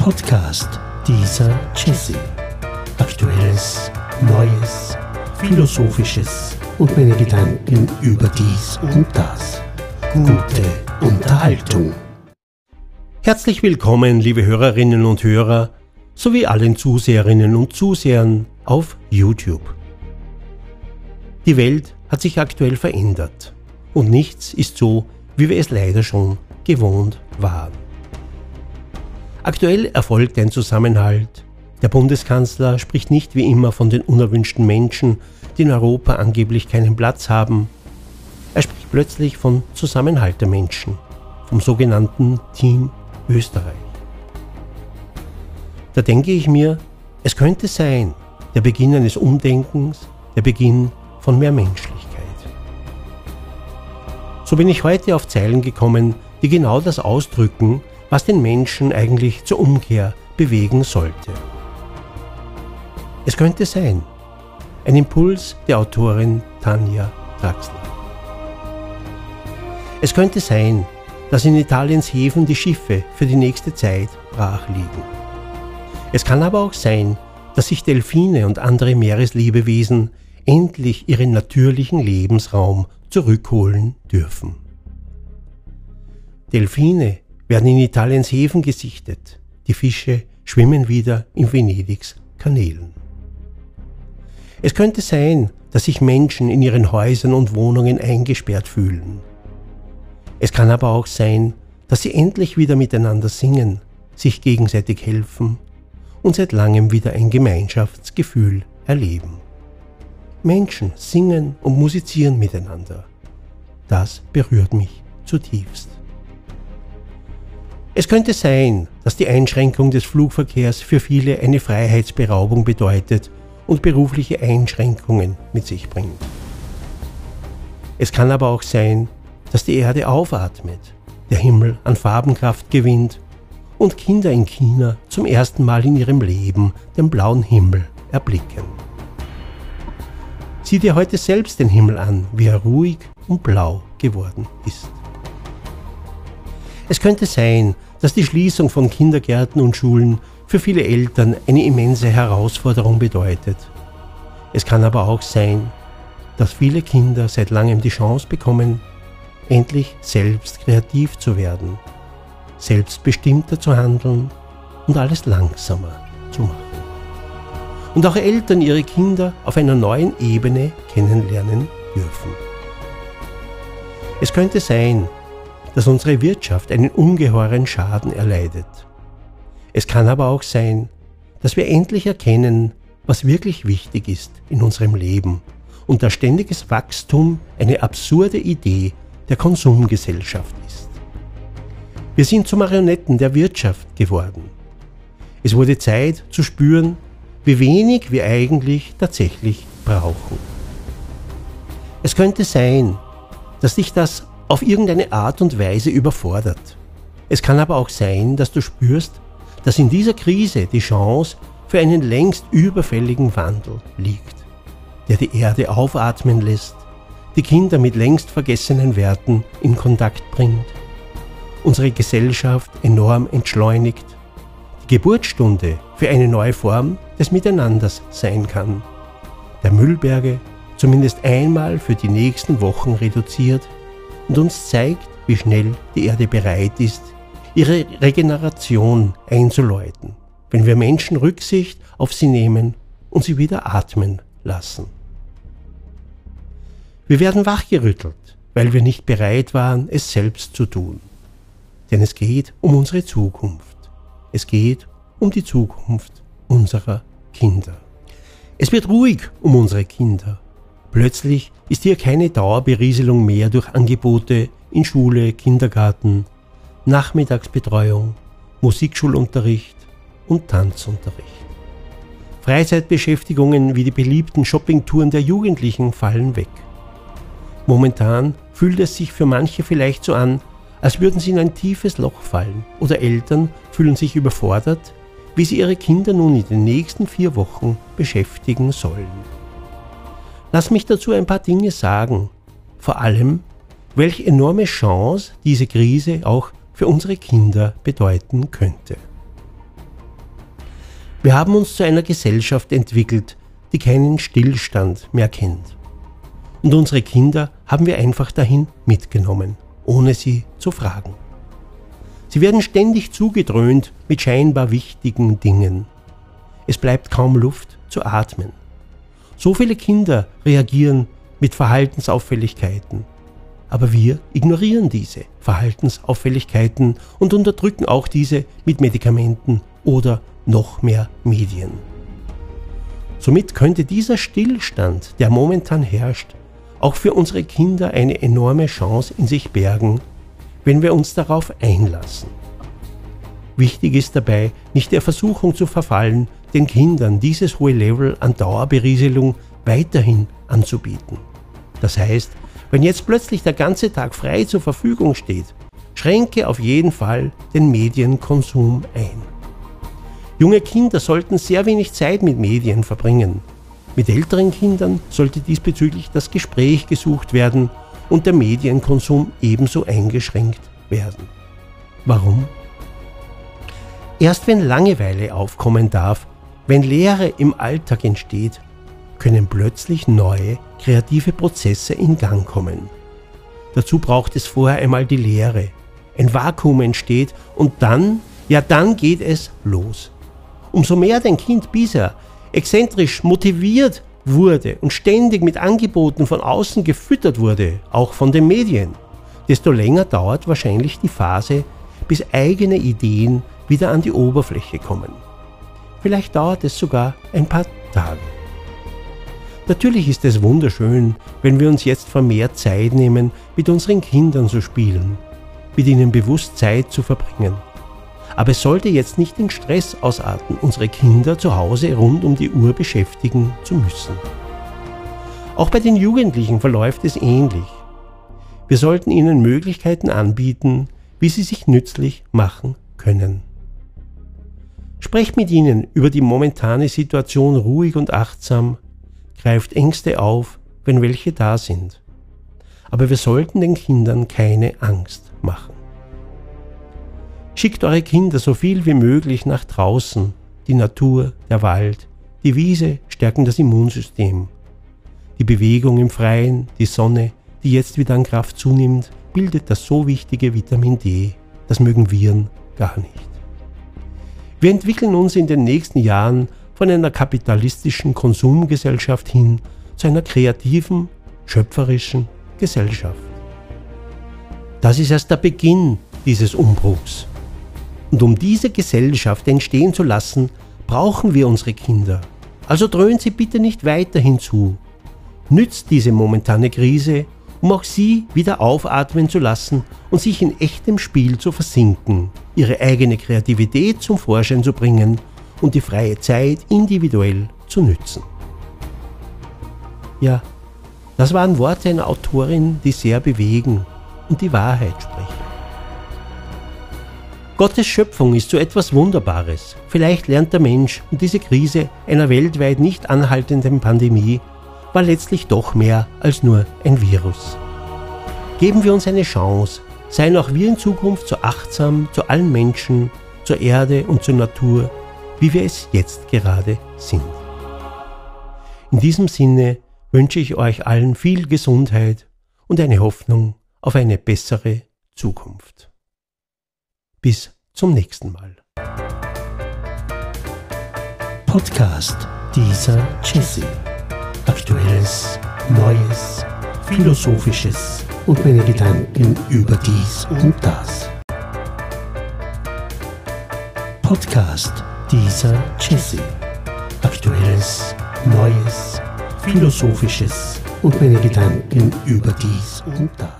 Podcast dieser Jesse. Aktuelles, Neues, Philosophisches und meine Gedanken über dies und das. Gute Unterhaltung. Herzlich willkommen, liebe Hörerinnen und Hörer, sowie allen Zuseherinnen und Zusehern auf YouTube. Die Welt hat sich aktuell verändert und nichts ist so, wie wir es leider schon gewohnt waren. Aktuell erfolgt ein Zusammenhalt. Der Bundeskanzler spricht nicht wie immer von den unerwünschten Menschen, die in Europa angeblich keinen Platz haben. Er spricht plötzlich von Zusammenhalt der Menschen, vom sogenannten Team Österreich. Da denke ich mir, es könnte sein, der Beginn eines Umdenkens, der Beginn von mehr Menschlichkeit. So bin ich heute auf Zeilen gekommen, die genau das ausdrücken, was den Menschen eigentlich zur Umkehr bewegen sollte. Es könnte sein, ein Impuls der Autorin Tanja Draxler. Es könnte sein, dass in Italiens Häfen die Schiffe für die nächste Zeit brach liegen. Es kann aber auch sein, dass sich Delfine und andere Meereslebewesen endlich ihren natürlichen Lebensraum zurückholen dürfen. Delfine werden in Italiens Häfen gesichtet. Die Fische schwimmen wieder in Venedigs Kanälen. Es könnte sein, dass sich Menschen in ihren Häusern und Wohnungen eingesperrt fühlen. Es kann aber auch sein, dass sie endlich wieder miteinander singen, sich gegenseitig helfen und seit langem wieder ein Gemeinschaftsgefühl erleben. Menschen singen und musizieren miteinander. Das berührt mich zutiefst. Es könnte sein, dass die Einschränkung des Flugverkehrs für viele eine Freiheitsberaubung bedeutet und berufliche Einschränkungen mit sich bringt. Es kann aber auch sein, dass die Erde aufatmet, der Himmel an Farbenkraft gewinnt und Kinder in China zum ersten Mal in ihrem Leben den blauen Himmel erblicken. Sieh dir heute selbst den Himmel an, wie er ruhig und blau geworden ist. Es könnte sein, dass die Schließung von Kindergärten und Schulen für viele Eltern eine immense Herausforderung bedeutet. Es kann aber auch sein, dass viele Kinder seit langem die Chance bekommen, endlich selbst kreativ zu werden, selbstbestimmter zu handeln und alles langsamer zu machen. Und auch Eltern ihre Kinder auf einer neuen Ebene kennenlernen dürfen. Es könnte sein, dass unsere Wirtschaft einen ungeheuren Schaden erleidet. Es kann aber auch sein, dass wir endlich erkennen, was wirklich wichtig ist in unserem Leben und dass ständiges Wachstum eine absurde Idee der Konsumgesellschaft ist. Wir sind zu Marionetten der Wirtschaft geworden. Es wurde Zeit zu spüren, wie wenig wir eigentlich tatsächlich brauchen. Es könnte sein, dass dich das auf irgendeine Art und Weise überfordert. Es kann aber auch sein, dass du spürst, dass in dieser Krise die Chance für einen längst überfälligen Wandel liegt, der die Erde aufatmen lässt, die Kinder mit längst vergessenen Werten in Kontakt bringt, unsere Gesellschaft enorm entschleunigt, die Geburtsstunde für eine neue Form des Miteinanders sein kann, der Müllberge zumindest einmal für die nächsten Wochen reduziert und uns zeigt, wie schnell die Erde bereit ist, ihre Regeneration einzuläuten, wenn wir Menschen Rücksicht auf sie nehmen und sie wieder atmen lassen. Wir werden wachgerüttelt, weil wir nicht bereit waren, es selbst zu tun. Denn es geht um unsere Zukunft. Es geht um die Zukunft unserer Kinder. Es wird ruhig um unsere Kinder Plötzlich ist hier keine Dauerberieselung mehr durch Angebote in Schule, Kindergarten, Nachmittagsbetreuung, Musikschulunterricht und Tanzunterricht. Freizeitbeschäftigungen wie die beliebten Shoppingtouren der Jugendlichen fallen weg. Momentan fühlt es sich für manche vielleicht so an, als würden sie in ein tiefes Loch fallen oder Eltern fühlen sich überfordert, wie sie ihre Kinder nun in den nächsten vier Wochen beschäftigen sollen. Lass mich dazu ein paar Dinge sagen. Vor allem, welche enorme Chance diese Krise auch für unsere Kinder bedeuten könnte. Wir haben uns zu einer Gesellschaft entwickelt, die keinen Stillstand mehr kennt. Und unsere Kinder haben wir einfach dahin mitgenommen, ohne sie zu fragen. Sie werden ständig zugedröhnt mit scheinbar wichtigen Dingen. Es bleibt kaum Luft zu atmen. So viele Kinder reagieren mit Verhaltensauffälligkeiten. Aber wir ignorieren diese Verhaltensauffälligkeiten und unterdrücken auch diese mit Medikamenten oder noch mehr Medien. Somit könnte dieser Stillstand, der momentan herrscht, auch für unsere Kinder eine enorme Chance in sich bergen, wenn wir uns darauf einlassen. Wichtig ist dabei, nicht der Versuchung zu verfallen, den Kindern dieses hohe Level an Dauerberieselung weiterhin anzubieten. Das heißt, wenn jetzt plötzlich der ganze Tag frei zur Verfügung steht, schränke auf jeden Fall den Medienkonsum ein. Junge Kinder sollten sehr wenig Zeit mit Medien verbringen. Mit älteren Kindern sollte diesbezüglich das Gespräch gesucht werden und der Medienkonsum ebenso eingeschränkt werden. Warum? Erst wenn Langeweile aufkommen darf, wenn Leere im Alltag entsteht, können plötzlich neue kreative Prozesse in Gang kommen. Dazu braucht es vorher einmal die Leere. Ein Vakuum entsteht und dann, ja dann geht es los. Umso mehr dein Kind bisher exzentrisch motiviert wurde und ständig mit Angeboten von außen gefüttert wurde, auch von den Medien, desto länger dauert wahrscheinlich die Phase, bis eigene Ideen wieder an die Oberfläche kommen. Vielleicht dauert es sogar ein paar Tage. Natürlich ist es wunderschön, wenn wir uns jetzt vermehrt Zeit nehmen, mit unseren Kindern zu spielen, mit ihnen bewusst Zeit zu verbringen. Aber es sollte jetzt nicht in Stress ausarten, unsere Kinder zu Hause rund um die Uhr beschäftigen zu müssen. Auch bei den Jugendlichen verläuft es ähnlich. Wir sollten ihnen Möglichkeiten anbieten, wie sie sich nützlich machen können. Sprecht mit ihnen über die momentane Situation ruhig und achtsam greift Ängste auf, wenn welche da sind. Aber wir sollten den Kindern keine Angst machen. Schickt eure Kinder so viel wie möglich nach draußen. Die Natur, der Wald, die Wiese stärken das Immunsystem. Die Bewegung im Freien, die Sonne, die jetzt wieder an Kraft zunimmt, bildet das so wichtige Vitamin D. Das mögen Viren gar nicht. Wir entwickeln uns in den nächsten Jahren von einer kapitalistischen Konsumgesellschaft hin zu einer kreativen, schöpferischen Gesellschaft. Das ist erst der Beginn dieses Umbruchs. Und um diese Gesellschaft entstehen zu lassen, brauchen wir unsere Kinder. Also dröhnen Sie bitte nicht weiter hinzu. Nützt diese momentane Krise, um auch Sie wieder aufatmen zu lassen und sich in echtem Spiel zu versinken, Ihre eigene Kreativität zum Vorschein zu bringen und die freie Zeit individuell zu nützen. Ja, das waren Worte einer Autorin, die sehr bewegen und die Wahrheit sprechen. Gottes Schöpfung ist so etwas Wunderbares. Vielleicht lernt der Mensch und diese Krise einer weltweit nicht anhaltenden Pandemie war letztlich doch mehr als nur ein Virus. Geben wir uns eine Chance, seien auch wir in Zukunft so achtsam zu allen Menschen, zur Erde und zur Natur wie wir es jetzt gerade sind. In diesem Sinne wünsche ich euch allen viel Gesundheit und eine Hoffnung auf eine bessere Zukunft. Bis zum nächsten Mal. Podcast dieser Jesse. Aktuelles, Neues, Philosophisches und meine Gedanken über dies und das. Podcast dieser Jesse. Aktuelles, Neues, Philosophisches und meine Gedanken über dies und das.